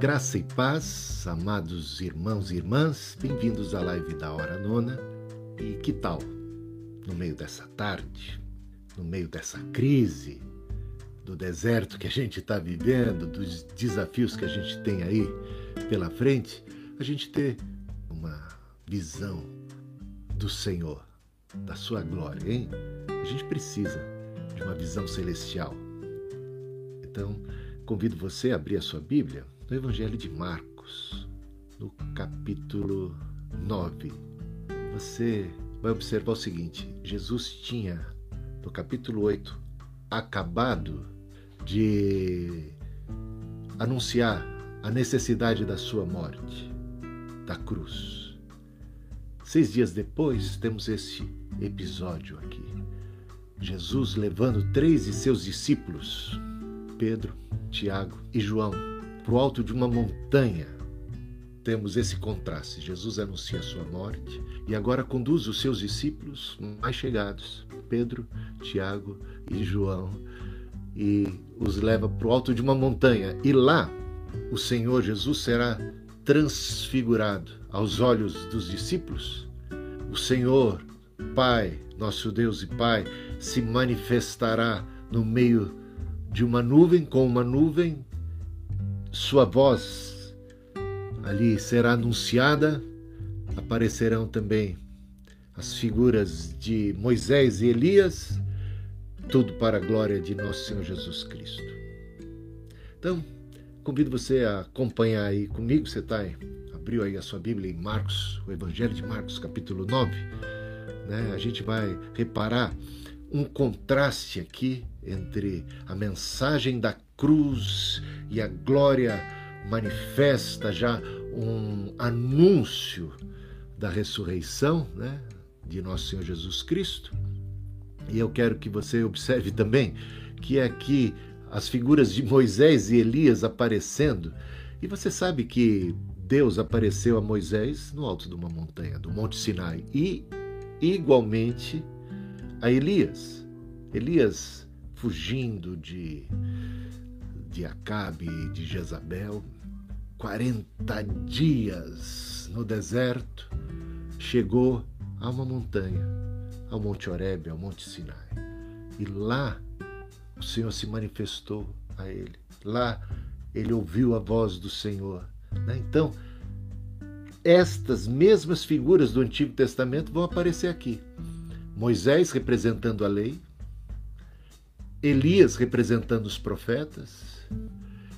Graça e paz, amados irmãos e irmãs, bem-vindos à live da Hora Nona. E que tal, no meio dessa tarde, no meio dessa crise, do deserto que a gente está vivendo, dos desafios que a gente tem aí pela frente, a gente ter uma visão do Senhor, da Sua glória, hein? A gente precisa de uma visão celestial. Então, convido você a abrir a sua Bíblia no Evangelho de Marcos, no capítulo 9. Você vai observar o seguinte: Jesus tinha, no capítulo 8, acabado de anunciar a necessidade da sua morte, da cruz. Seis dias depois, temos esse episódio aqui. Jesus levando três de seus discípulos, Pedro, Tiago e João, para o alto de uma montanha. Temos esse contraste. Jesus anuncia a sua morte e agora conduz os seus discípulos mais chegados, Pedro, Tiago e João, e os leva para o alto de uma montanha. E lá o Senhor Jesus será transfigurado aos olhos dos discípulos. O Senhor, Pai, nosso Deus e Pai, se manifestará no meio de uma nuvem, com uma nuvem, sua voz ali será anunciada, aparecerão também as figuras de Moisés e Elias, tudo para a glória de nosso Senhor Jesus Cristo. Então, convido você a acompanhar aí comigo, você está abriu aí a sua Bíblia em Marcos, o Evangelho de Marcos, capítulo 9, né? A gente vai reparar um contraste aqui entre a mensagem da cruz e a glória manifesta já um anúncio da ressurreição né, de nosso Senhor Jesus Cristo. E eu quero que você observe também que aqui as figuras de Moisés e Elias aparecendo, e você sabe que Deus apareceu a Moisés no alto de uma montanha, do Monte Sinai, e igualmente a Elias. Elias fugindo de, de Acabe e de Jezabel, 40 dias no deserto, chegou a uma montanha, ao Monte Horebe, ao Monte Sinai. E lá o Senhor se manifestou a ele. Lá ele ouviu a voz do Senhor. Né? Então, estas mesmas figuras do Antigo Testamento vão aparecer aqui. Moisés representando a lei, Elias representando os profetas.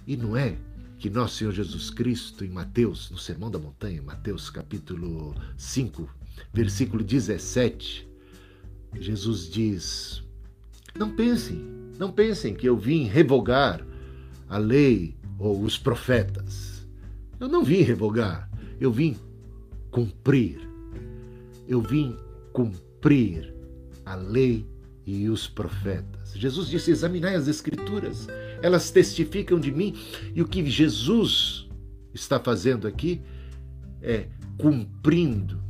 E não é que nosso Senhor Jesus Cristo, em Mateus, no Sermão da Montanha, Mateus capítulo 5, versículo 17, Jesus diz: Não pensem, não pensem que eu vim revogar a lei ou os profetas. Eu não vim revogar, eu vim cumprir. Eu vim cumprir a lei e os profetas. Jesus disse: examinai as Escrituras, elas testificam de mim. E o que Jesus está fazendo aqui é cumprindo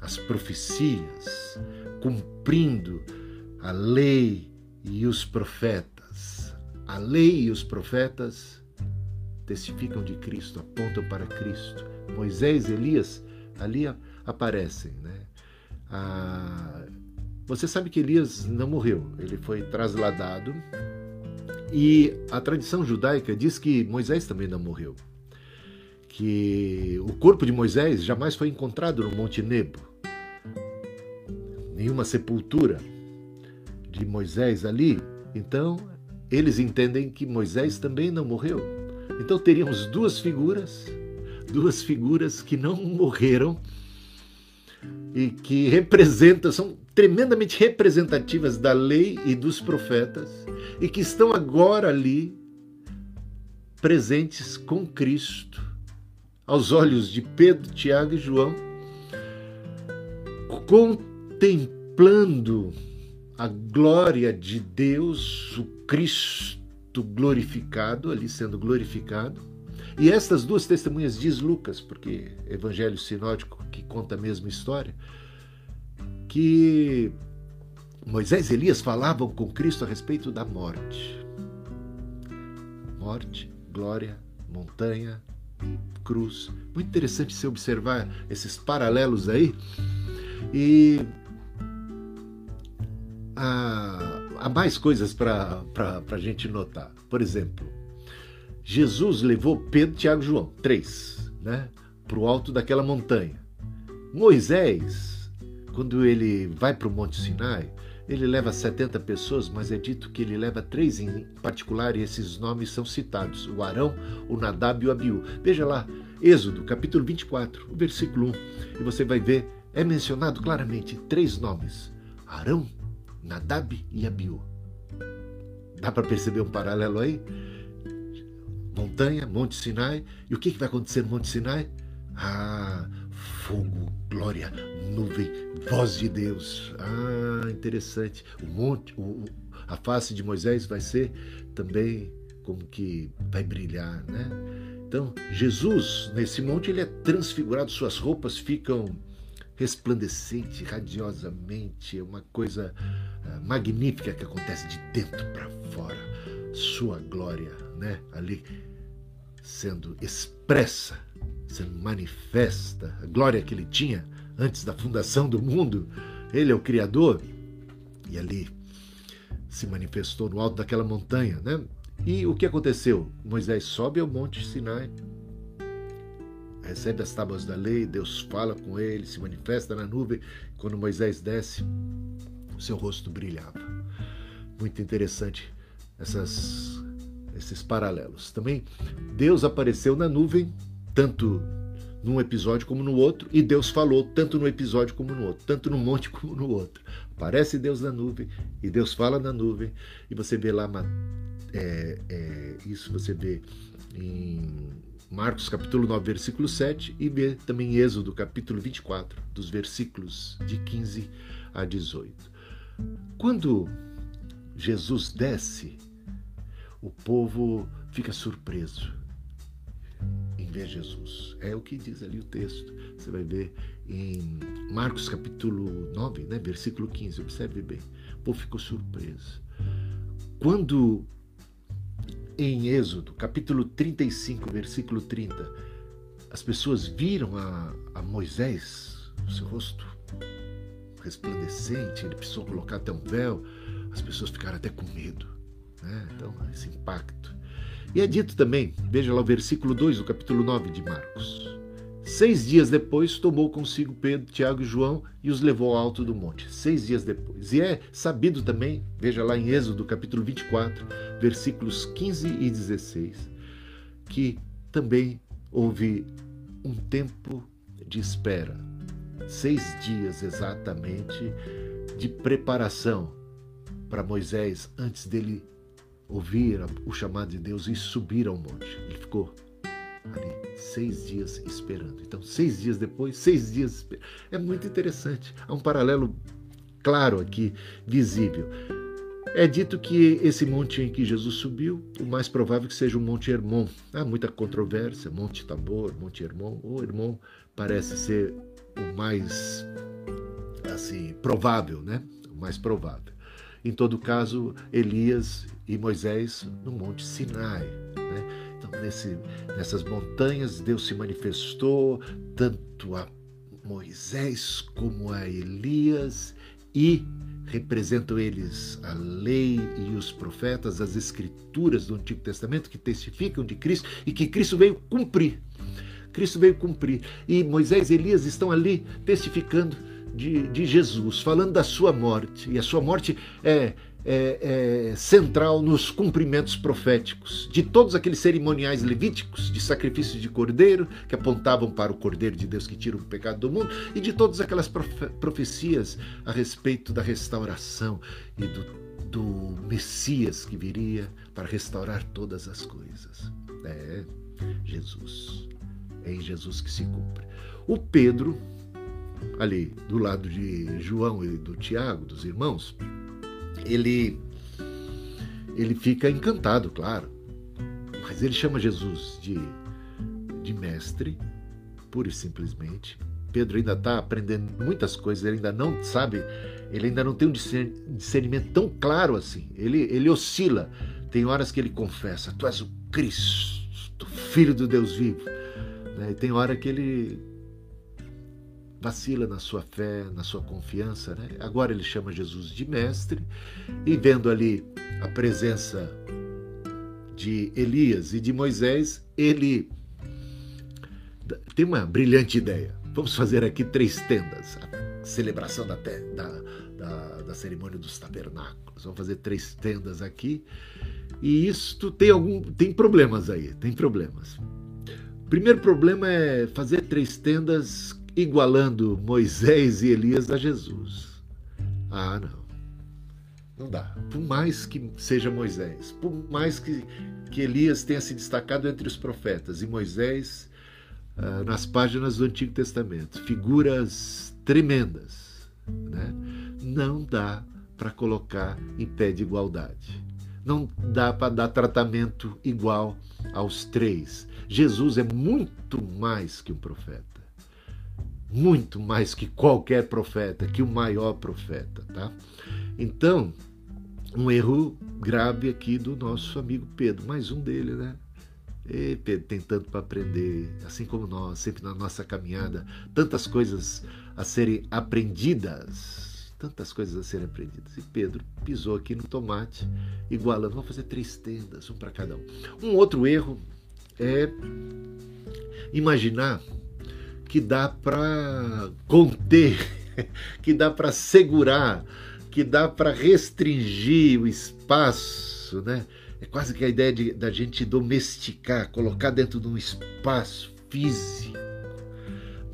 as profecias, cumprindo a lei e os profetas. A lei e os profetas testificam de Cristo, apontam para Cristo. Moisés, Elias, ali aparecem. Né? Ah, você sabe que Elias não morreu, ele foi trasladado. E a tradição judaica diz que Moisés também não morreu. Que o corpo de Moisés jamais foi encontrado no Monte Nebo. Nenhuma sepultura de Moisés ali. Então, eles entendem que Moisés também não morreu. Então teríamos duas figuras, duas figuras que não morreram e que representam, são tremendamente representativas da lei e dos profetas e que estão agora ali presentes com Cristo, aos olhos de Pedro, Tiago e João, contemplando a glória de Deus, o Cristo glorificado, ali sendo glorificado. E estas duas testemunhas diz Lucas, porque Evangelho Sinótico que conta a mesma história, que Moisés e Elias falavam com Cristo a respeito da morte. Morte, glória, montanha, cruz. Muito interessante se observar esses paralelos aí. E há, há mais coisas para a gente notar. Por exemplo, Jesus levou Pedro, Tiago e João, três, né, para o alto daquela montanha. Moisés, quando ele vai para o Monte Sinai, ele leva 70 pessoas, mas é dito que ele leva três em particular e esses nomes são citados: o Arão, o Nadab e o Abiú. Veja lá, Êxodo, capítulo 24, o versículo 1, e você vai ver, é mencionado claramente três nomes: Arão, Nadab e Abiú. Dá para perceber um paralelo aí? Montanha, Monte Sinai. E o que, que vai acontecer no Monte Sinai? Ah, fogo, glória, nuvem, voz de Deus. Ah, interessante. O monte, o, a face de Moisés vai ser também como que vai brilhar, né? Então, Jesus, nesse monte, ele é transfigurado, suas roupas ficam resplandecentes, radiosamente, é uma coisa uh, magnífica que acontece de dentro para fora. Sua glória, né? Ali sendo expressa sendo manifesta, a glória que ele tinha antes da fundação do mundo. Ele é o Criador. E ali se manifestou no alto daquela montanha, né? E o que aconteceu? Moisés sobe ao Monte Sinai, recebe as tábuas da lei, Deus fala com ele, se manifesta na nuvem. Quando Moisés desce, o seu rosto brilhava. Muito interessante essas, esses paralelos. Também Deus apareceu na nuvem tanto num episódio como no outro, e Deus falou tanto no episódio como no outro, tanto no monte como no outro. Aparece Deus na nuvem, e Deus fala na nuvem, e você vê lá, é, é, isso você vê em Marcos capítulo 9, versículo 7, e vê também em Êxodo capítulo 24, dos versículos de 15 a 18. Quando Jesus desce, o povo fica surpreso ver Jesus. É o que diz ali o texto. Você vai ver em Marcos capítulo 9, né, versículo 15. Observe bem. O povo ficou surpreso. Quando em Êxodo, capítulo 35, versículo 30, as pessoas viram a, a Moisés, o seu rosto resplandecente, ele precisou colocar até um véu, as pessoas ficaram até com medo. Né? Então, esse impacto. E é dito também, veja lá o versículo 2 do capítulo 9 de Marcos. Seis dias depois, tomou consigo Pedro, Tiago e João e os levou ao alto do monte. Seis dias depois. E é sabido também, veja lá em Êxodo, capítulo 24, versículos 15 e 16, que também houve um tempo de espera. Seis dias exatamente de preparação para Moisés antes dele ouvir o chamado de Deus e subir ao monte. Ele ficou ali seis dias esperando. Então, seis dias depois, seis dias. É muito interessante. Há um paralelo claro aqui, visível. É dito que esse monte em que Jesus subiu, o mais provável que seja o Monte Hermon. Há muita controvérsia, Monte Tabor, Monte Hermon. O Hermon parece ser o mais assim provável, né? O mais provável. Em todo caso, Elias e Moisés no Monte Sinai. Né? Então, nesse, nessas montanhas, Deus se manifestou tanto a Moisés como a Elias e representam eles a lei e os profetas, as escrituras do Antigo Testamento que testificam de Cristo e que Cristo veio cumprir. Cristo veio cumprir. E Moisés e Elias estão ali testificando de, de Jesus, falando da sua morte. E a sua morte é, é, é, central nos cumprimentos proféticos de todos aqueles cerimoniais levíticos de sacrifício de cordeiro que apontavam para o cordeiro de Deus que tira o pecado do mundo e de todas aquelas profe profecias a respeito da restauração e do, do Messias que viria para restaurar todas as coisas. É Jesus. É em Jesus que se cumpre. O Pedro ali do lado de João e do Tiago, dos irmãos, ele ele fica encantado, claro. Mas ele chama Jesus de, de mestre, pura e simplesmente. Pedro ainda está aprendendo muitas coisas, ele ainda não sabe, ele ainda não tem um discernimento tão claro assim. Ele, ele oscila. Tem horas que ele confessa: Tu és o Cristo, Filho do Deus vivo. Né? E tem hora que ele vacila na sua fé, na sua confiança. Né? Agora ele chama Jesus de mestre e vendo ali a presença de Elias e de Moisés, ele tem uma brilhante ideia. Vamos fazer aqui três tendas. A celebração da, da, da, da cerimônia dos tabernáculos. Vamos fazer três tendas aqui. E isto tem algum tem problemas aí, tem problemas. Primeiro problema é fazer três tendas igualando Moisés e Elias a Jesus. Ah, não. Não dá. Por mais que seja Moisés, por mais que, que Elias tenha se destacado entre os profetas e Moisés ah, nas páginas do Antigo Testamento, figuras tremendas, né? não dá para colocar em pé de igualdade. Não dá para dar tratamento igual aos três. Jesus é muito mais que um profeta. Muito mais que qualquer profeta, que o maior profeta, tá? Então, um erro grave aqui do nosso amigo Pedro, mais um dele, né? E Pedro tem tanto para aprender, assim como nós, sempre na nossa caminhada, tantas coisas a serem aprendidas, tantas coisas a serem aprendidas. E Pedro pisou aqui no tomate, igualando, vamos fazer três tendas, um para cada um. Um outro erro é imaginar que dá para conter, que dá para segurar que dá para restringir o espaço, né? É quase que a ideia de, da gente domesticar, colocar dentro de um espaço físico,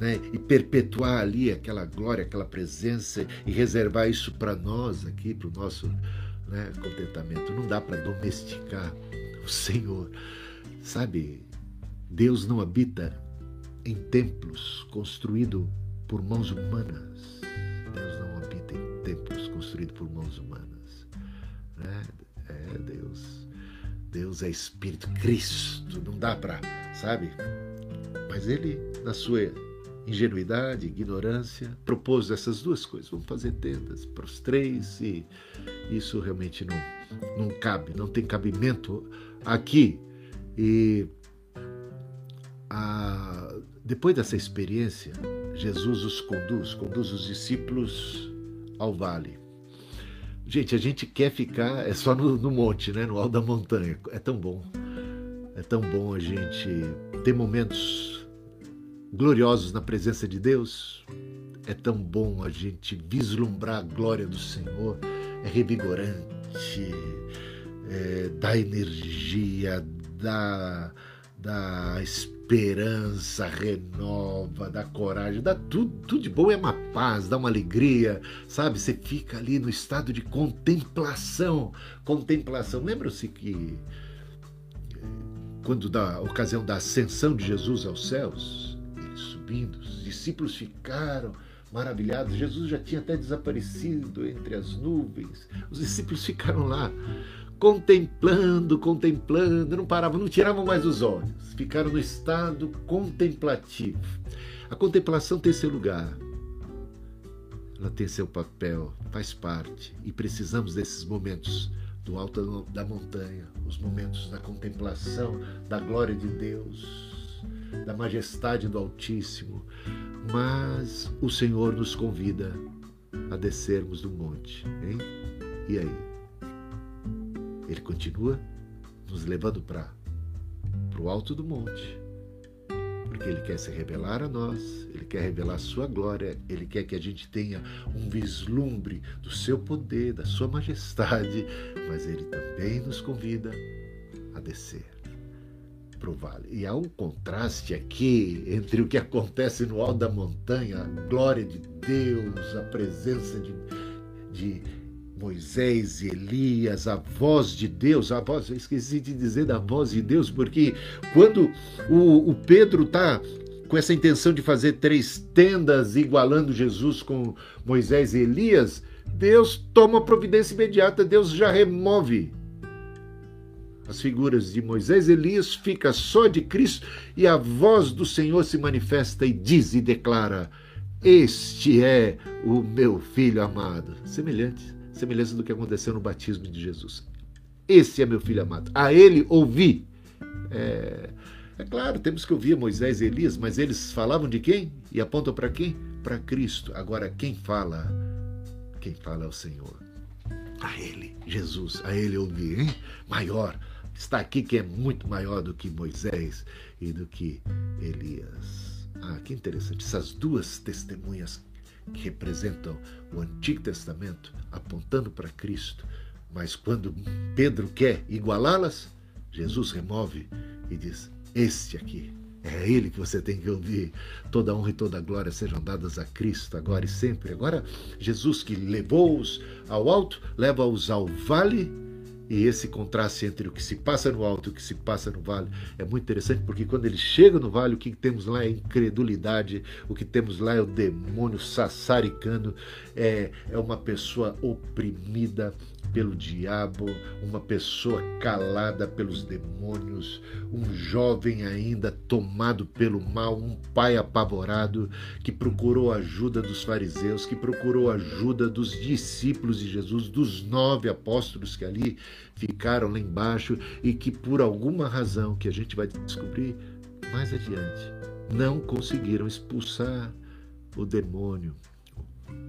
né? E perpetuar ali aquela glória, aquela presença e reservar isso para nós aqui, para o nosso né, contentamento. Não dá para domesticar o Senhor, sabe? Deus não habita em templos construídos por mãos humanas. Deus não habita em templos construído por mãos humanas. Né? É Deus. Deus é Espírito, Cristo. Não dá para, sabe? Mas ele, na sua ingenuidade, ignorância, propôs essas duas coisas. Vamos fazer tendas para os três e isso realmente não, não cabe, não tem cabimento aqui. E a, depois dessa experiência, Jesus os conduz, conduz os discípulos ao vale. Gente, a gente quer ficar é só no, no monte, né? no alto da montanha. É tão bom. É tão bom a gente ter momentos gloriosos na presença de Deus. É tão bom a gente vislumbrar a glória do Senhor. É revigorante, é, dá energia, dá, dá esperança, renova, dá coragem, dá tudo, tudo de bom, é uma paz, dá uma alegria, sabe? Você fica ali no estado de contemplação. Contemplação. Lembra-se que eh, quando da ocasião da ascensão de Jesus aos céus, ele subindo, os discípulos ficaram maravilhados. Jesus já tinha até desaparecido entre as nuvens. Os discípulos ficaram lá contemplando, contemplando, não paravam, não tiravam mais os olhos, ficaram no estado contemplativo. A contemplação tem seu lugar, ela tem seu papel, faz parte, e precisamos desses momentos do alto da montanha, os momentos da contemplação da glória de Deus, da majestade do Altíssimo. Mas o Senhor nos convida a descermos do monte, hein? E aí? Ele continua nos levando para o alto do monte, porque Ele quer se revelar a nós, Ele quer revelar a Sua glória, Ele quer que a gente tenha um vislumbre do Seu poder, da Sua majestade, mas Ele também nos convida a descer para o vale. E há um contraste aqui entre o que acontece no alto da montanha, a glória de Deus, a presença de, de Moisés e Elias, a voz de Deus, a voz, eu esqueci de dizer da voz de Deus, porque quando o, o Pedro está com essa intenção de fazer três tendas igualando Jesus com Moisés e Elias, Deus toma providência imediata, Deus já remove as figuras de Moisés e Elias, fica só de Cristo e a voz do Senhor se manifesta e diz e declara: Este é o meu filho amado. Semelhante semelhança do que aconteceu no batismo de Jesus. Esse é meu filho amado. A ele ouvi. É, É claro, temos que ouvir Moisés e Elias, mas eles falavam de quem? E apontam para quem? Para Cristo. Agora, quem fala? Quem fala é o Senhor. A Ele, Jesus, a Ele ouvir, hein? Maior. Está aqui que é muito maior do que Moisés e do que Elias. Ah, que interessante. Essas duas testemunhas que representam o Antigo Testamento, apontando para Cristo, mas quando Pedro quer igualá-las, Jesus remove e diz: Este aqui, é ele que você tem que ouvir. Toda honra e toda glória sejam dadas a Cristo, agora e sempre. Agora, Jesus que levou-os ao alto, leva-os ao vale e esse contraste entre o que se passa no alto e o que se passa no vale é muito interessante, porque quando ele chega no vale, o que temos lá é incredulidade, o que temos lá é o demônio sassaricano, é, é uma pessoa oprimida, pelo diabo, uma pessoa calada pelos demônios, um jovem ainda tomado pelo mal, um pai apavorado que procurou ajuda dos fariseus, que procurou ajuda dos discípulos de Jesus, dos nove apóstolos que ali ficaram lá embaixo e que por alguma razão que a gente vai descobrir mais adiante, não conseguiram expulsar o demônio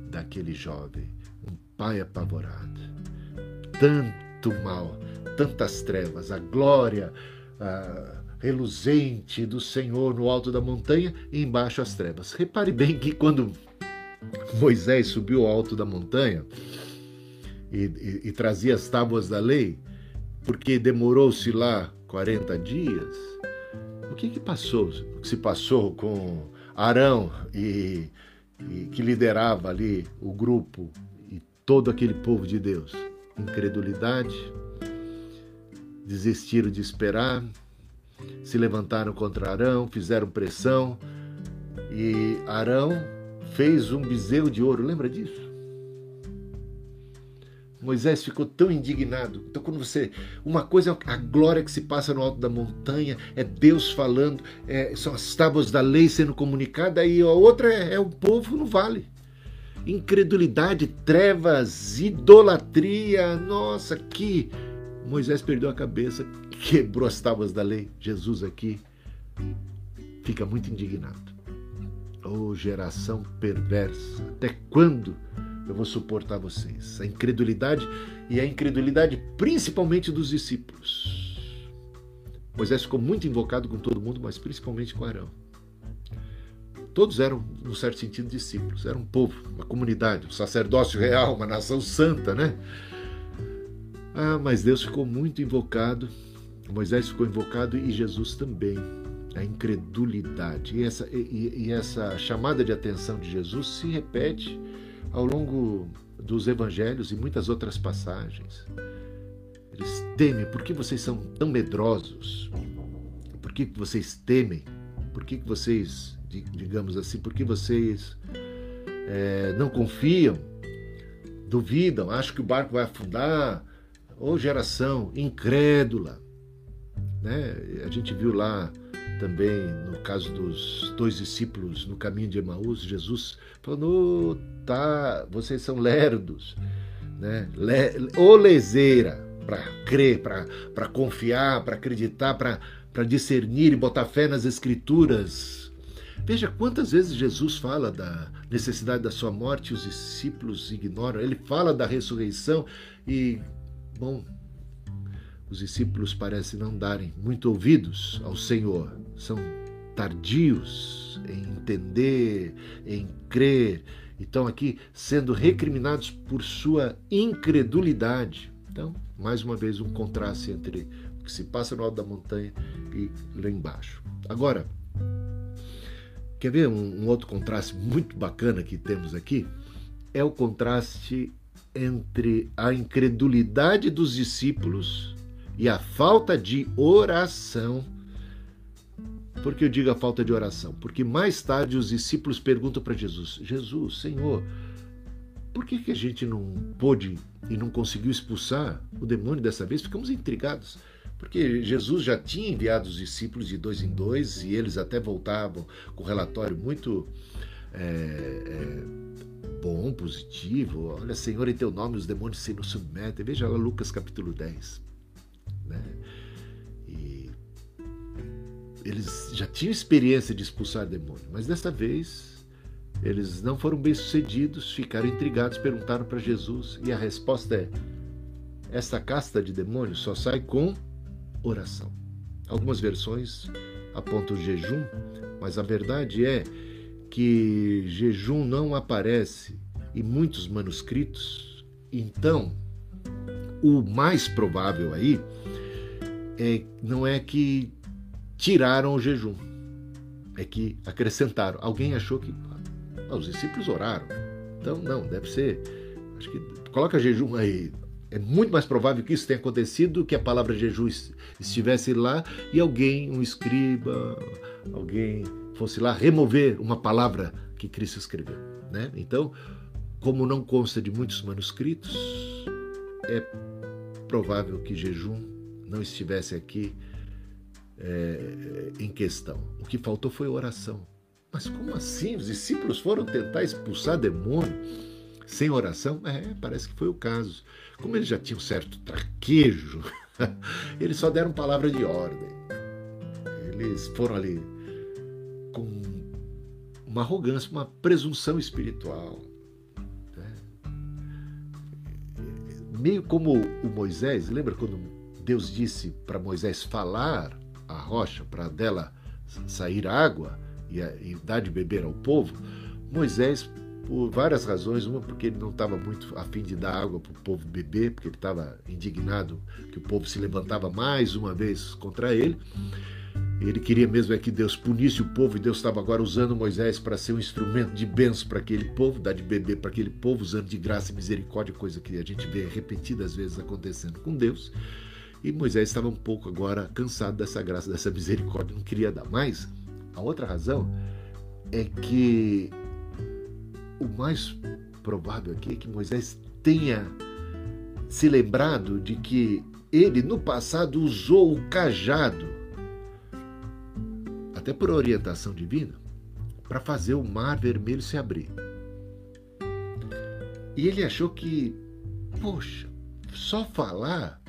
daquele jovem, um pai apavorado tanto mal, tantas trevas, a glória a reluzente do Senhor no alto da montanha e embaixo as trevas. Repare bem que quando Moisés subiu ao alto da montanha e, e, e trazia as tábuas da lei, porque demorou-se lá 40 dias, o que, que passou? O que se passou com Arão e, e que liderava ali o grupo e todo aquele povo de Deus? Incredulidade, desistiram de esperar, se levantaram contra Arão, fizeram pressão e Arão fez um bezerro de ouro. Lembra disso? Moisés ficou tão indignado. Então, quando você. Uma coisa é a glória que se passa no alto da montanha, é Deus falando, é, são as tábuas da lei sendo comunicadas, e a outra é, é o povo no vale incredulidade, trevas, idolatria. Nossa, que Moisés perdeu a cabeça, quebrou as tábuas da lei. Jesus aqui fica muito indignado. Oh, geração perversa, até quando eu vou suportar vocês? A incredulidade e a incredulidade principalmente dos discípulos. Moisés ficou muito invocado com todo mundo, mas principalmente com Arão. Todos eram, no certo sentido, discípulos. Era um povo, uma comunidade, um sacerdócio real, uma nação santa, né? Ah, mas Deus ficou muito invocado, Moisés ficou invocado e Jesus também. A incredulidade. E essa, e, e essa chamada de atenção de Jesus se repete ao longo dos evangelhos e muitas outras passagens. Eles temem. Por que vocês são tão medrosos? Por que vocês temem? Por que vocês digamos assim, porque vocês é, não confiam, duvidam, acham que o barco vai afundar, ou geração incrédula. Né? A gente viu lá também no caso dos dois discípulos no caminho de Emaús, Jesus falou: tá, vocês são lerdos, né? Le, ou leseira para crer, para confiar, para acreditar, para discernir e botar fé nas escrituras, Veja quantas vezes Jesus fala da necessidade da sua morte e os discípulos ignoram. Ele fala da ressurreição e, bom, os discípulos parecem não darem muito ouvidos ao Senhor. São tardios em entender, em crer. Estão aqui sendo recriminados por sua incredulidade. Então, mais uma vez, um contraste entre o que se passa no alto da montanha e lá embaixo. Agora, Quer ver um, um outro contraste muito bacana que temos aqui? É o contraste entre a incredulidade dos discípulos e a falta de oração. Por que eu digo a falta de oração? Porque mais tarde os discípulos perguntam para Jesus: Jesus, Senhor, por que, que a gente não pôde e não conseguiu expulsar o demônio dessa vez? Ficamos intrigados. Porque Jesus já tinha enviado os discípulos de dois em dois e eles até voltavam com um relatório muito é, é, bom, positivo. Olha, Senhor, em teu nome os demônios se nos submetem. Veja lá Lucas capítulo 10. Né? E eles já tinham experiência de expulsar demônio, mas desta vez eles não foram bem sucedidos, ficaram intrigados, perguntaram para Jesus e a resposta é: esta casta de demônios só sai com oração. Algumas versões apontam jejum, mas a verdade é que jejum não aparece em muitos manuscritos. Então, o mais provável aí é, não é que tiraram o jejum, é que acrescentaram. Alguém achou que ah, os discípulos oraram. Então, não, deve ser. Acho que coloca jejum aí. É muito mais provável que isso tenha acontecido do que a palavra jejum estivesse lá e alguém, um escriba, alguém fosse lá remover uma palavra que Cristo escreveu. Né? Então, como não consta de muitos manuscritos, é provável que jejum não estivesse aqui é, em questão. O que faltou foi oração. Mas como assim? Os discípulos foram tentar expulsar demônio sem oração? É, parece que foi o caso. Como eles já tinham certo traquejo, eles só deram palavra de ordem. Eles foram ali com uma arrogância, uma presunção espiritual. Né? Meio como o Moisés, lembra quando Deus disse para Moisés falar a rocha para dela sair água e, e dar de beber ao povo, Moisés, por várias razões, uma porque ele não estava muito afim de dar água para o povo beber, porque ele estava indignado que o povo se levantava mais uma vez contra ele. Ele queria mesmo é que Deus punisse o povo e Deus estava agora usando Moisés para ser um instrumento de bênção para aquele povo, dar de beber para aquele povo, usando de graça e misericórdia, coisa que a gente vê repetidas vezes acontecendo com Deus. E Moisés estava um pouco agora cansado dessa graça, dessa misericórdia, não queria dar mais. A outra razão é que o mais provável aqui é que Moisés tenha se lembrado de que ele no passado usou o cajado, até por orientação divina, para fazer o mar vermelho se abrir. E ele achou que, poxa, só falar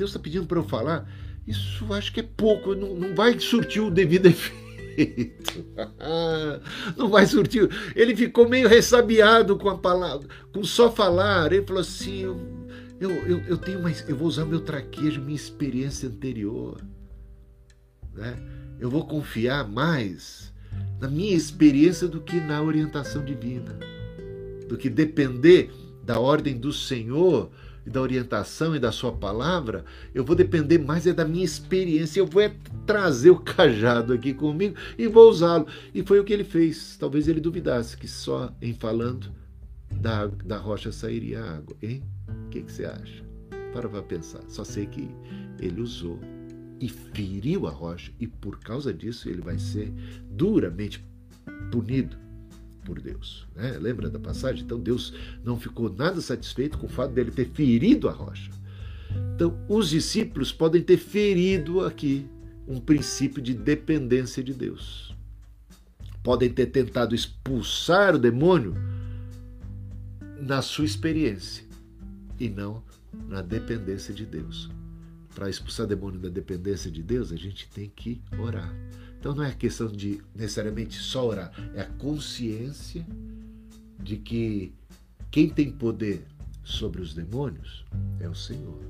Deus está pedindo para eu falar, isso acho que é pouco, não, não vai surtir o devido efeito. não vai surtir. Ele ficou meio ressabiado com a palavra, com só falar. Ele falou assim: eu, eu, eu, eu tenho mais, eu vou usar meu traquejo, minha experiência anterior. Né? Eu vou confiar mais na minha experiência do que na orientação divina, do que depender da ordem do Senhor e da orientação e da sua palavra, eu vou depender mais é da minha experiência. Eu vou é trazer o cajado aqui comigo e vou usá-lo. E foi o que ele fez. Talvez ele duvidasse que só em falando da, da rocha sairia água. Hein? O que, que você acha? Para para pensar. Só sei que ele usou e feriu a rocha, e por causa disso ele vai ser duramente punido por Deus. Né? Lembra da passagem? Então Deus não ficou nada satisfeito com o fato dele ter ferido a rocha. Então, os discípulos podem ter ferido aqui um princípio de dependência de Deus. Podem ter tentado expulsar o demônio na sua experiência e não na dependência de Deus. Para expulsar demônio da dependência de Deus, a gente tem que orar. Então não é questão de necessariamente só orar, é a consciência de que quem tem poder sobre os demônios é o Senhor.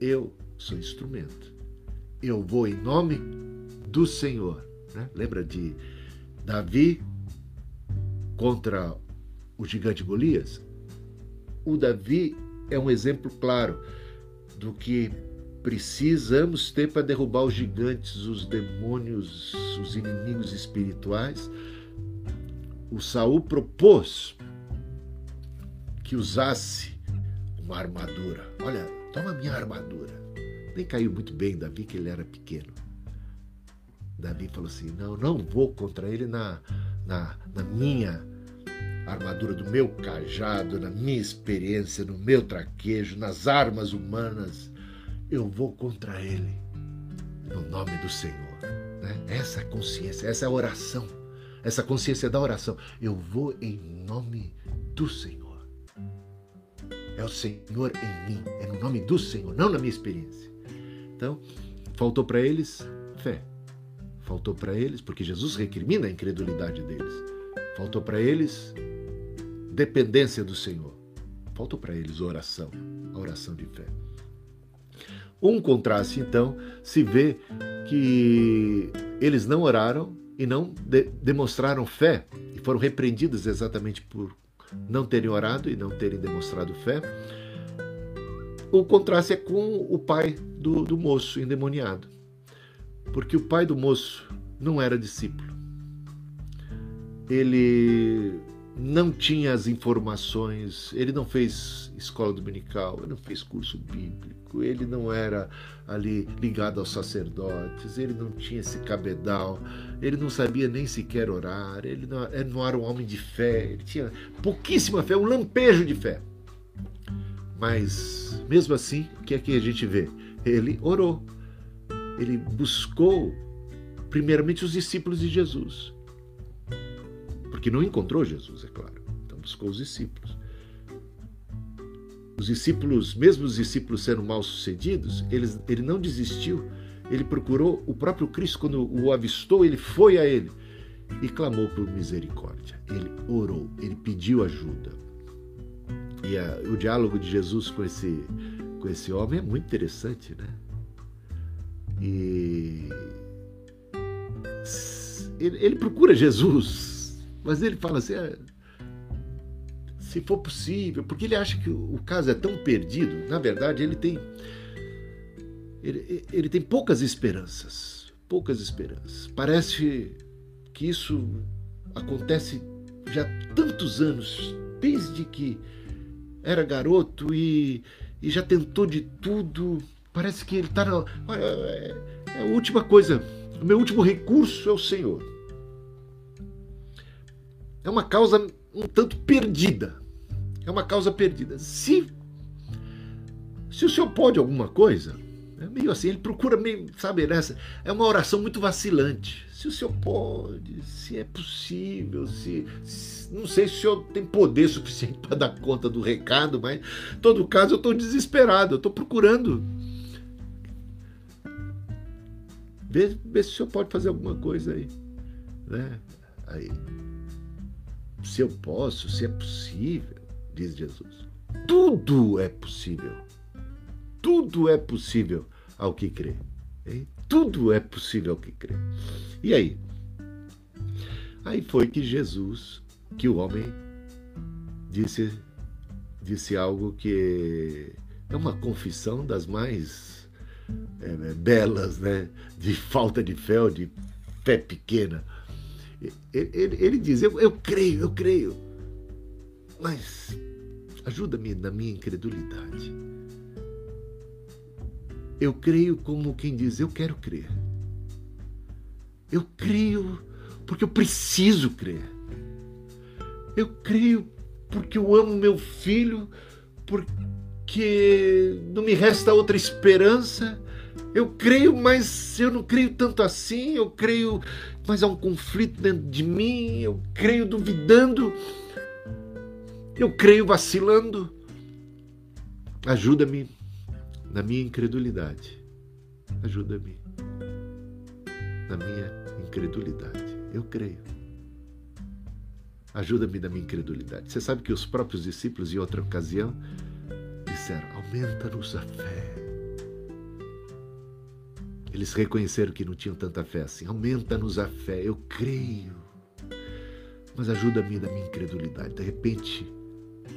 Eu sou instrumento. Eu vou em nome do Senhor. Né? Lembra de Davi contra o gigante Golias? O Davi é um exemplo claro do que precisamos ter para derrubar os gigantes, os demônios, os inimigos espirituais. O Saul propôs que usasse uma armadura. Olha, toma minha armadura. Nem caiu muito bem Davi, que ele era pequeno. Davi falou assim: não, não vou contra ele na, na, na minha armadura, do meu cajado, na minha experiência, no meu traquejo, nas armas humanas eu vou contra ele no nome do Senhor. Né? Essa consciência, essa é oração, essa consciência da oração. Eu vou em nome do Senhor. É o Senhor em mim, é no nome do Senhor, não na minha experiência. Então, faltou para eles fé. Faltou para eles, porque Jesus recrimina a incredulidade deles. Faltou para eles dependência do Senhor. Faltou para eles oração, a oração de fé. Um contraste, então, se vê que eles não oraram e não de demonstraram fé e foram repreendidos exatamente por não terem orado e não terem demonstrado fé. O contraste é com o pai do, do moço endemoniado, porque o pai do moço não era discípulo. Ele não tinha as informações, ele não fez escola dominical, ele não fez curso bíblico, ele não era ali ligado aos sacerdotes, ele não tinha esse cabedal, ele não sabia nem sequer orar, ele não, ele não era um homem de fé, ele tinha pouquíssima fé, um lampejo de fé. Mas, mesmo assim, o que é que a gente vê? Ele orou, ele buscou, primeiramente, os discípulos de Jesus porque não encontrou Jesus, é claro. Então buscou os discípulos. Os discípulos, mesmo os discípulos sendo mal sucedidos, eles, ele não desistiu. Ele procurou o próprio Cristo quando o avistou, ele foi a ele e clamou por misericórdia. Ele orou, ele pediu ajuda. E a, o diálogo de Jesus com esse, com esse homem é muito interessante, né? E ele, ele procura Jesus mas ele fala assim: ah, se for possível, porque ele acha que o caso é tão perdido. Na verdade, ele tem ele, ele tem poucas esperanças, poucas esperanças. Parece que isso acontece já tantos anos, desde que era garoto e, e já tentou de tudo. Parece que ele está na. É, é a última coisa, o meu último recurso é o Senhor. É uma causa um tanto perdida. É uma causa perdida. Se, se o senhor pode alguma coisa, é meio assim, ele procura meio, sabe, nessa. É uma oração muito vacilante. Se o senhor pode, se é possível, se, se não sei se o senhor tem poder suficiente para dar conta do recado, mas em todo caso eu estou desesperado, eu estou procurando. Vê, vê se o senhor pode fazer alguma coisa aí. Né? Aí se eu posso, se é possível, diz Jesus. Tudo é possível. Tudo é possível ao que crê. Tudo é possível ao que crê. E aí? Aí foi que Jesus, que o homem disse, disse algo que é uma confissão das mais é, belas, né? De falta de fé ou de fé pequena. Ele, ele, ele diz: eu, eu creio, eu creio, mas ajuda-me na minha incredulidade. Eu creio como quem diz: eu quero crer. Eu creio porque eu preciso crer. Eu creio porque eu amo meu filho, porque não me resta outra esperança. Eu creio, mas eu não creio tanto assim. Eu creio mas há um conflito dentro de mim, eu creio duvidando, eu creio vacilando. Ajuda-me na minha incredulidade. Ajuda-me na minha incredulidade. Eu creio. Ajuda-me na minha incredulidade. Você sabe que os próprios discípulos, em outra ocasião, disseram: aumenta-nos a fé. Eles reconheceram que não tinham tanta fé assim. Aumenta-nos a fé, eu creio. Mas ajuda-me na minha incredulidade. De repente,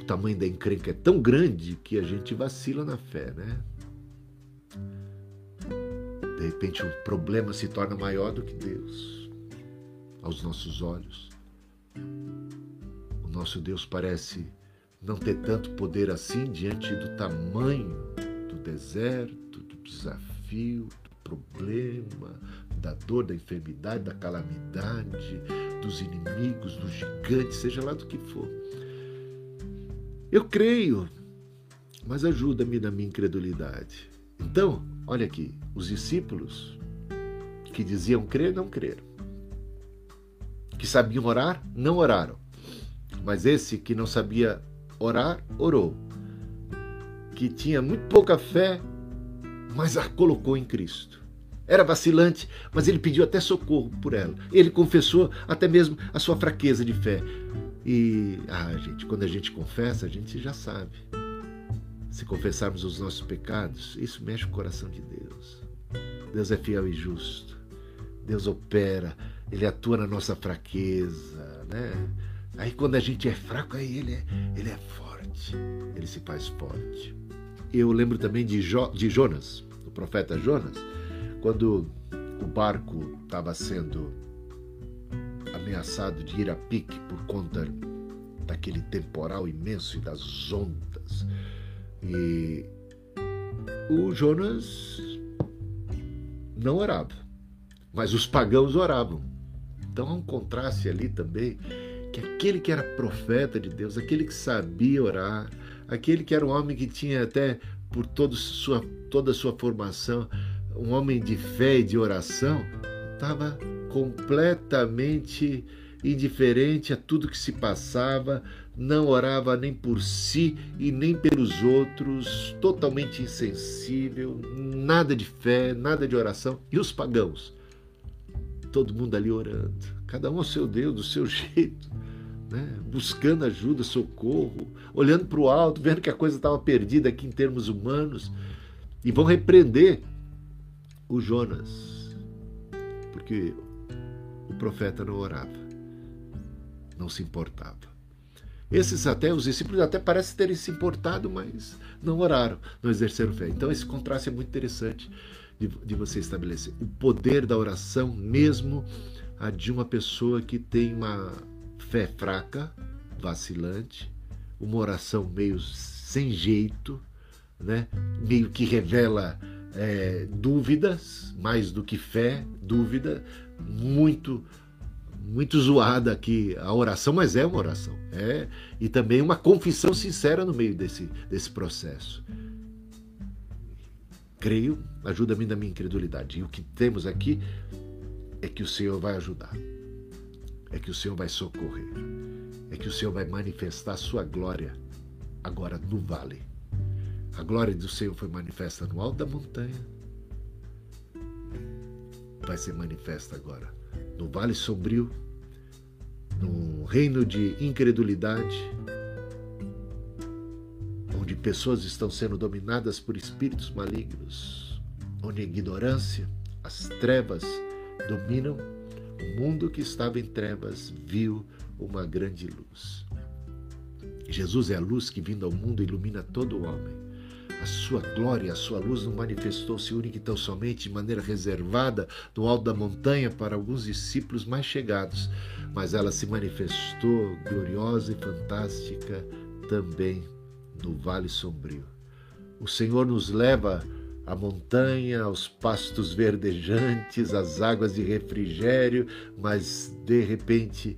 o tamanho da encrenca é tão grande que a gente vacila na fé, né? De repente, o problema se torna maior do que Deus aos nossos olhos. O nosso Deus parece não ter tanto poder assim diante do tamanho do deserto, do desafio, problema, da dor, da enfermidade, da calamidade, dos inimigos, dos gigantes, seja lá do que for. Eu creio, mas ajuda-me na minha incredulidade. Então, olha aqui, os discípulos que diziam crer, não creram. Que sabiam orar, não oraram. Mas esse que não sabia orar, orou. Que tinha muito pouca fé, mas a colocou em Cristo. Era vacilante, mas ele pediu até socorro por ela. Ele confessou até mesmo a sua fraqueza de fé. E, ah, gente, quando a gente confessa, a gente já sabe. Se confessarmos os nossos pecados, isso mexe o coração de Deus. Deus é fiel e justo. Deus opera, ele atua na nossa fraqueza, né? Aí quando a gente é fraco, aí ele é, ele é forte, ele se faz forte. Eu lembro também de, jo, de Jonas, o profeta Jonas, quando o barco estava sendo ameaçado de ir a pique por conta daquele temporal imenso e das ondas. E o Jonas não orava, mas os pagãos oravam. Então há um contraste ali também, que aquele que era profeta de Deus, aquele que sabia orar, aquele que era um homem que tinha até por toda sua, toda a sua formação, um homem de fé e de oração, estava completamente indiferente a tudo que se passava, não orava nem por si e nem pelos outros, totalmente insensível, nada de fé, nada de oração. E os pagãos? Todo mundo ali orando, cada um ao seu Deus, do seu jeito, né? buscando ajuda, socorro, olhando para o alto, vendo que a coisa estava perdida aqui em termos humanos, e vão repreender o Jonas, porque o profeta não orava, não se importava. Esses até, os discípulos até parecem terem se importado, mas não oraram, não exerceram fé. Então esse contraste é muito interessante de, de você estabelecer. O poder da oração, mesmo a de uma pessoa que tem uma fé fraca, vacilante, uma oração meio sem jeito, né? meio que revela é, dúvidas, mais do que fé, dúvida, muito muito zoada aqui a oração, mas é uma oração. É, e também uma confissão sincera no meio desse, desse processo. Creio, ajuda-me na minha incredulidade. E o que temos aqui é que o Senhor vai ajudar. É que o Senhor vai socorrer. É que o Senhor vai manifestar a sua glória agora no vale. A glória do Senhor foi manifesta no alto da montanha. Vai ser manifesta agora no vale sombrio, no reino de incredulidade, onde pessoas estão sendo dominadas por espíritos malignos, onde a ignorância, as trevas dominam, o mundo que estava em trevas viu uma grande luz. Jesus é a luz que, vindo ao mundo, ilumina todo o homem a sua glória, a sua luz não manifestou-se única e tão somente de maneira reservada no alto da montanha para alguns discípulos mais chegados, mas ela se manifestou gloriosa e fantástica também no vale sombrio. O Senhor nos leva à montanha, aos pastos verdejantes, às águas de refrigério, mas de repente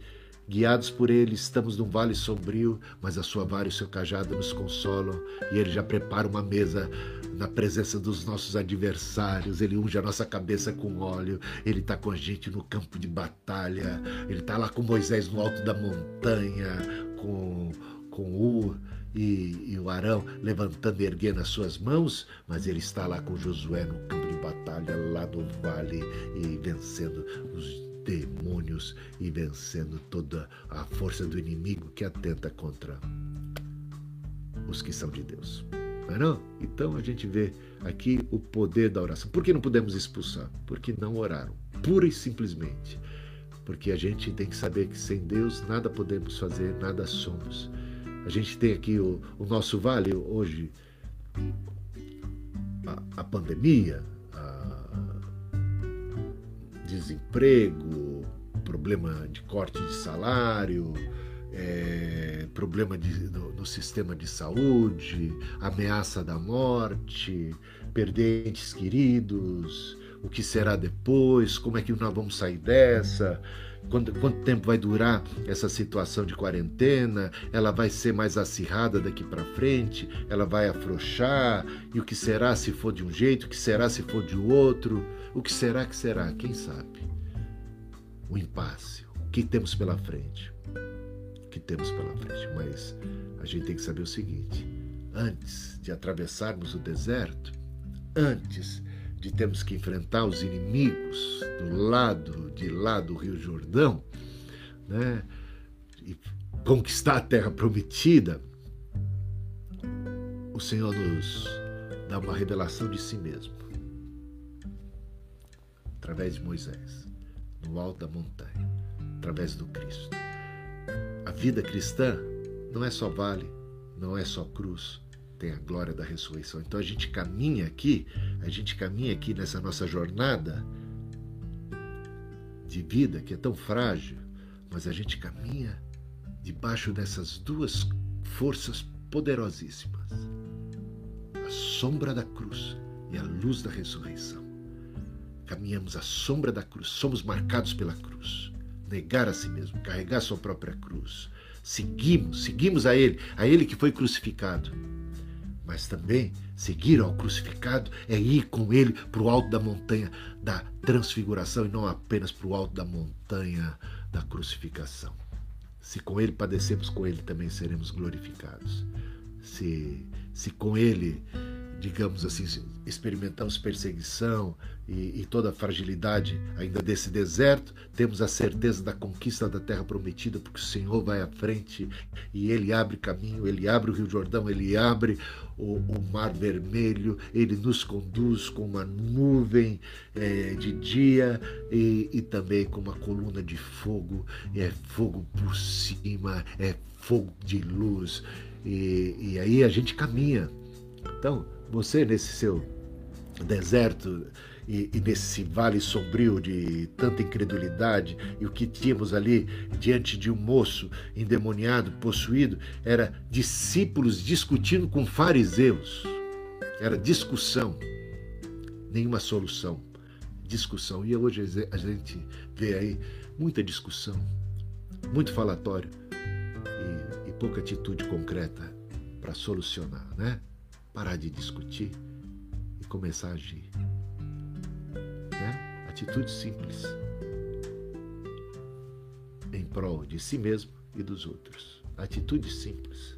Guiados por ele, estamos num vale sombrio, mas a sua vara e o seu cajado nos consolam, e ele já prepara uma mesa na presença dos nossos adversários, ele unge a nossa cabeça com óleo, ele está com a gente no campo de batalha, ele está lá com Moisés no alto da montanha, com, com Ur e, e o Arão levantando e erguendo as suas mãos, mas ele está lá com Josué no campo de batalha, lá no vale, e vencendo os demônios e vencendo toda a força do inimigo que atenta contra os que são de Deus. Não é não? Então a gente vê aqui o poder da oração. Por que não podemos expulsar? Porque não oraram, pura e simplesmente. Porque a gente tem que saber que sem Deus nada podemos fazer, nada somos. A gente tem aqui o, o nosso vale hoje, a, a pandemia, desemprego, problema de corte de salário, é, problema de, no, no, sistema de saúde, ameaça da morte, perder entes queridos, o que será depois, como é que nós vamos sair dessa, quanto, quanto tempo vai durar essa situação de quarentena, ela vai ser mais acirrada daqui para frente, ela vai afrouxar, e o que será se for de um jeito, o que será se for de outro. O que será que será? Quem sabe? O impasse. O que temos pela frente? O que temos pela frente? Mas a gente tem que saber o seguinte: antes de atravessarmos o deserto, antes de termos que enfrentar os inimigos do lado de lá do Rio Jordão, né? E conquistar a terra prometida, o Senhor nos dá uma revelação de si mesmo através de Moisés, no alto da montanha, através do Cristo. A vida cristã não é só vale, não é só cruz, tem a glória da ressurreição. Então a gente caminha aqui, a gente caminha aqui nessa nossa jornada de vida que é tão frágil, mas a gente caminha debaixo dessas duas forças poderosíssimas: a sombra da cruz e a luz da ressurreição. Caminhamos à sombra da cruz, somos marcados pela cruz. Negar a si mesmo, carregar sua própria cruz. Seguimos, seguimos a Ele, a Ele que foi crucificado. Mas também seguir ao crucificado é ir com Ele para o alto da montanha da transfiguração e não apenas para o alto da montanha da crucificação. Se com Ele padecemos, com Ele também seremos glorificados. Se, se com Ele digamos assim, experimentamos perseguição e, e, toda a fragilidade ainda desse deserto, temos a certeza da conquista da terra prometida, porque o Senhor vai à frente e Ele abre caminho, Ele abre o Rio Jordão, Ele abre o, o Mar Vermelho, Ele nos conduz com uma nuvem é, de dia e, e também com uma coluna de fogo, é fogo por cima, é fogo de luz. E, e aí a gente caminha. Então, você nesse seu deserto e, e, nesse vale sombrio de tanta incredulidade, e o que tínhamos ali diante de um moço endemoniado, possuído, era discípulos discutindo com fariseus. Era discussão, nenhuma solução. Discussão. E hoje a gente vê aí muita discussão, muito falatório e, e pouca atitude concreta para solucionar, né? Parar de discutir e começar a agir. Né? Atitude simples em prol de si mesmo e dos outros. Atitudes simples,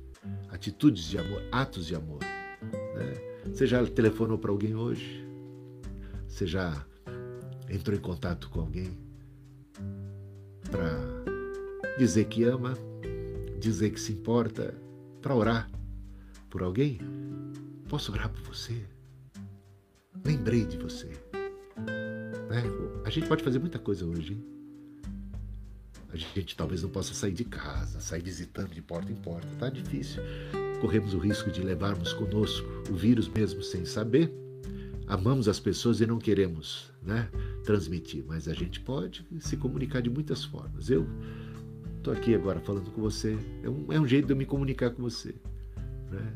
atitudes de amor, atos de amor. Né? Você já telefonou para alguém hoje? Você já entrou em contato com alguém para dizer que ama, dizer que se importa, para orar por alguém? Posso orar por você? Lembrei de você. Né? A gente pode fazer muita coisa hoje. Hein? A gente talvez não possa sair de casa, sair visitando de porta em porta. Tá difícil. Corremos o risco de levarmos conosco o vírus mesmo sem saber. Amamos as pessoas e não queremos né, transmitir, mas a gente pode se comunicar de muitas formas. Eu estou aqui agora falando com você. É um, é um jeito de eu me comunicar com você. Né?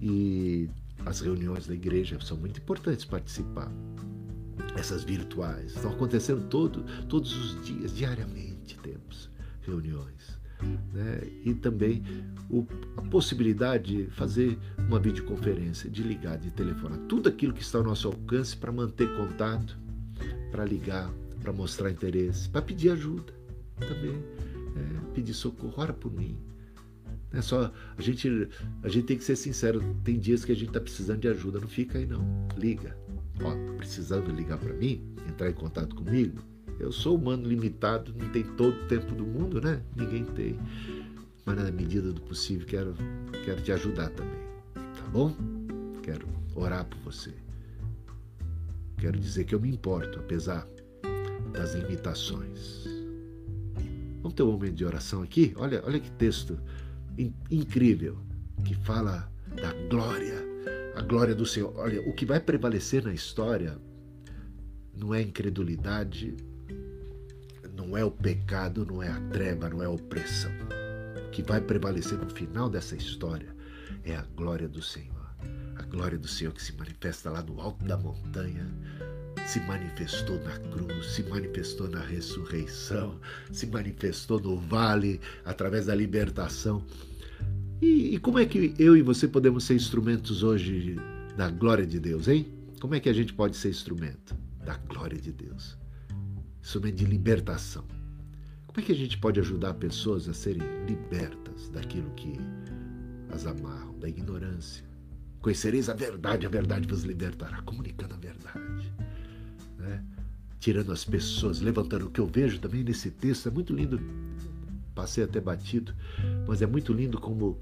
E as reuniões da igreja são muito importantes participar. Essas virtuais estão acontecendo todo, todos os dias, diariamente temos reuniões. Né? E também o, a possibilidade de fazer uma videoconferência, de ligar, de telefonar, tudo aquilo que está ao nosso alcance para manter contato, para ligar, para mostrar interesse, para pedir ajuda também, é, pedir socorro, ora por mim, é só a gente a gente tem que ser sincero. Tem dias que a gente está precisando de ajuda, não fica aí não. Liga. Ó, precisando ligar para mim, entrar em contato comigo. Eu sou humano limitado, não tem todo o tempo do mundo, né? Ninguém tem. Mas na medida do possível quero quero te ajudar também. Tá bom? Quero orar por você. Quero dizer que eu me importo, apesar das limitações. Vamos ter um momento de oração aqui? Olha, olha que texto incrível que fala da glória, a glória do Senhor. Olha, o que vai prevalecer na história não é incredulidade, não é o pecado, não é a treva, não é a opressão. O que vai prevalecer no final dessa história é a glória do Senhor. A glória do Senhor que se manifesta lá no alto da montanha, se manifestou na cruz, se manifestou na ressurreição, se manifestou no vale através da libertação. E, e, como é que eu e você podemos ser instrumentos hoje da glória de Deus, hein? Como é que a gente pode ser instrumento da glória de Deus? Instrumento de libertação. Como é que a gente pode ajudar pessoas a serem libertas daquilo que as amarram, da ignorância? Conhecereis a verdade, a verdade vos libertará, comunicando a verdade tirando as pessoas, levantando. O que eu vejo também nesse texto é muito lindo. Passei até batido, mas é muito lindo como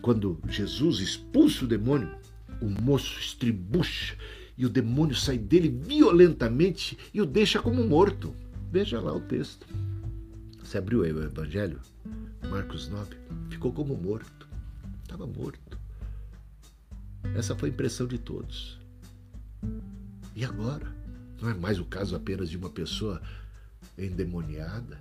quando Jesus expulsa o demônio, o moço estribucha e o demônio sai dele violentamente e o deixa como morto. Veja lá o texto. Você abriu aí o Evangelho, Marcos 9, ficou como morto. Estava morto. Essa foi a impressão de todos. E agora? Não é mais o caso apenas de uma pessoa endemoniada,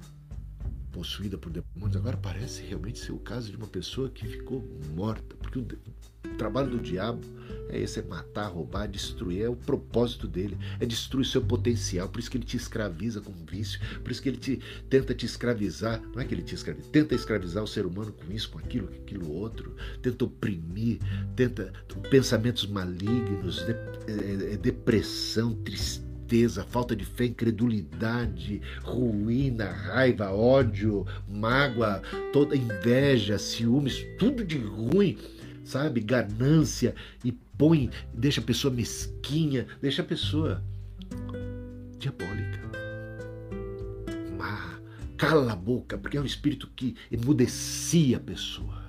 possuída por demônios. Agora parece realmente ser o caso de uma pessoa que ficou morta, porque o, o trabalho do diabo é esse: é matar, roubar, destruir. É o propósito dele, é destruir seu potencial. Por isso que ele te escraviza com vício, por isso que ele te tenta te escravizar. Não é que ele te escraviza, tenta escravizar o ser humano com isso, com aquilo, com aquilo outro, tenta oprimir, tenta pensamentos malignos, de, é, é, depressão, tristeza tristeza, falta de fé, incredulidade, ruína, raiva, ódio, mágoa, toda inveja, ciúmes, tudo de ruim, sabe? Ganância e põe, deixa a pessoa mesquinha, deixa a pessoa diabólica. Má, cala a boca, porque é um espírito que emudecia a pessoa.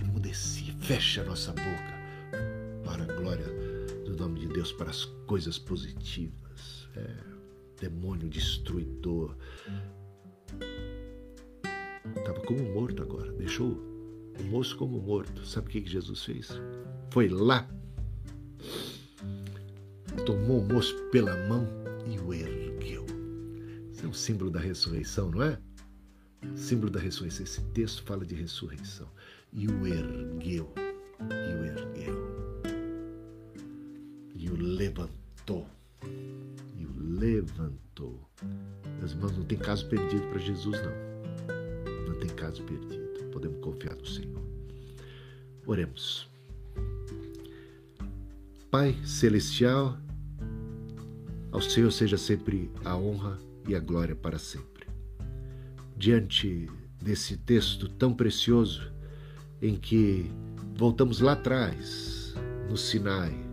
Emudecia, fecha a nossa boca de Deus para as coisas positivas. É, demônio destruidor. Estava como morto agora. Deixou o moço como morto. Sabe o que Jesus fez? Foi lá, tomou o moço pela mão e o ergueu. Isso é um símbolo da ressurreição, não é? Símbolo da ressurreição. Esse texto fala de ressurreição. E o ergueu. E o ergueu levantou. E o levantou. Meus irmãos, não tem caso perdido para Jesus, não. Não tem caso perdido. Podemos confiar no Senhor. Oremos. Pai Celestial, ao Senhor seja sempre a honra e a glória para sempre. Diante desse texto tão precioso, em que voltamos lá atrás, no Sinai,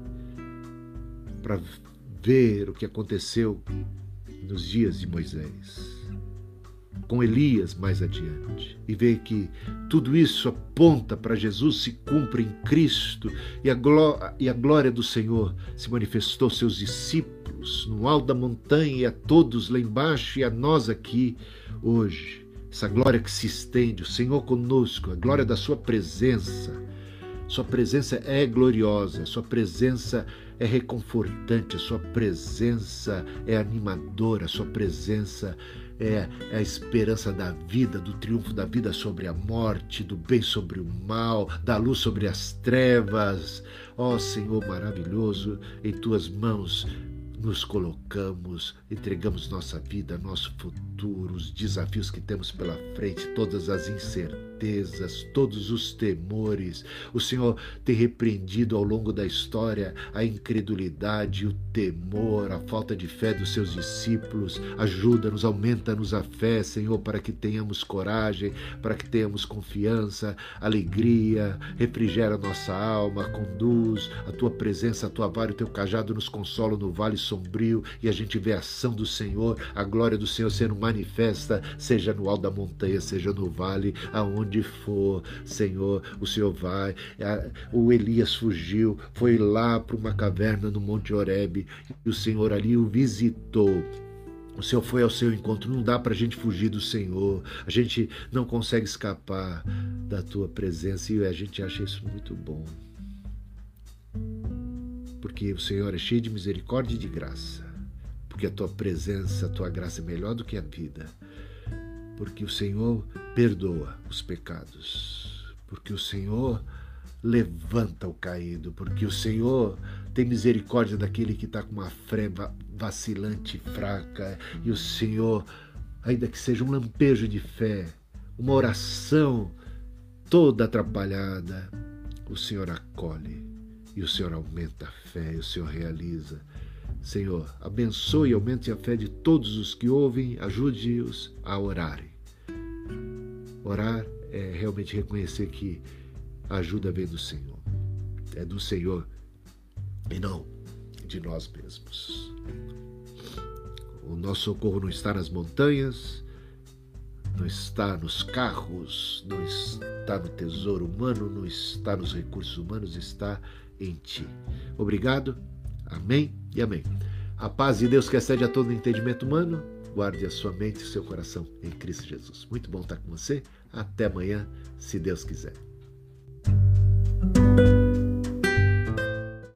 para ver o que aconteceu nos dias de Moisés, com Elias mais adiante, e ver que tudo isso aponta para Jesus se cumpre em Cristo e a, glória, e a glória do Senhor se manifestou aos seus discípulos no alto da montanha e a todos lá embaixo e a nós aqui hoje. Essa glória que se estende, o Senhor conosco, a glória da Sua presença. Sua presença é gloriosa, Sua presença é é reconfortante, a sua presença é animadora, a sua presença é, a esperança da vida, do triunfo da vida sobre a morte, do bem sobre o mal, da luz sobre as trevas. Ó oh, Senhor maravilhoso, em tuas mãos nos colocamos, entregamos nossa vida, nosso futuro, os desafios que temos pela frente, todas as incertezas, todos os temores. O Senhor tem repreendido ao longo da história a incredulidade, o temor, a falta de fé dos seus discípulos. Ajuda-nos, aumenta-nos a fé, Senhor, para que tenhamos coragem, para que tenhamos confiança, alegria, refrigera nossa alma, conduz a tua presença, a tua vara, o teu cajado nos consola no vale sombrio e a gente vê a ação do Senhor, a glória do Senhor sendo manifesta, seja no alto da montanha, seja no vale, aonde for, Senhor, o Senhor vai. O Elias fugiu, foi lá para uma caverna no Monte Oreb e o Senhor ali o visitou. O Senhor foi ao seu encontro. Não dá para a gente fugir do Senhor. A gente não consegue escapar da tua presença e a gente acha isso muito bom porque o Senhor é cheio de misericórdia e de graça, porque a tua presença, a tua graça é melhor do que a vida, porque o Senhor perdoa os pecados, porque o Senhor levanta o caído, porque o Senhor tem misericórdia daquele que está com uma fé vacilante e fraca, e o Senhor, ainda que seja um lampejo de fé, uma oração toda atrapalhada, o Senhor acolhe e o Senhor aumenta a fé, e o Senhor realiza. Senhor, abençoe e aumente a fé de todos os que ouvem, ajude-os a orarem. Orar é realmente reconhecer que a ajuda vem do Senhor. É do Senhor e não de nós mesmos. O nosso socorro não está nas montanhas, não está nos carros, não está no tesouro humano, não está nos recursos humanos, está em ti. Obrigado. Amém e amém. A paz de Deus que excede a todo entendimento humano, guarde a sua mente e seu coração em Cristo Jesus. Muito bom estar com você. Até amanhã, se Deus quiser.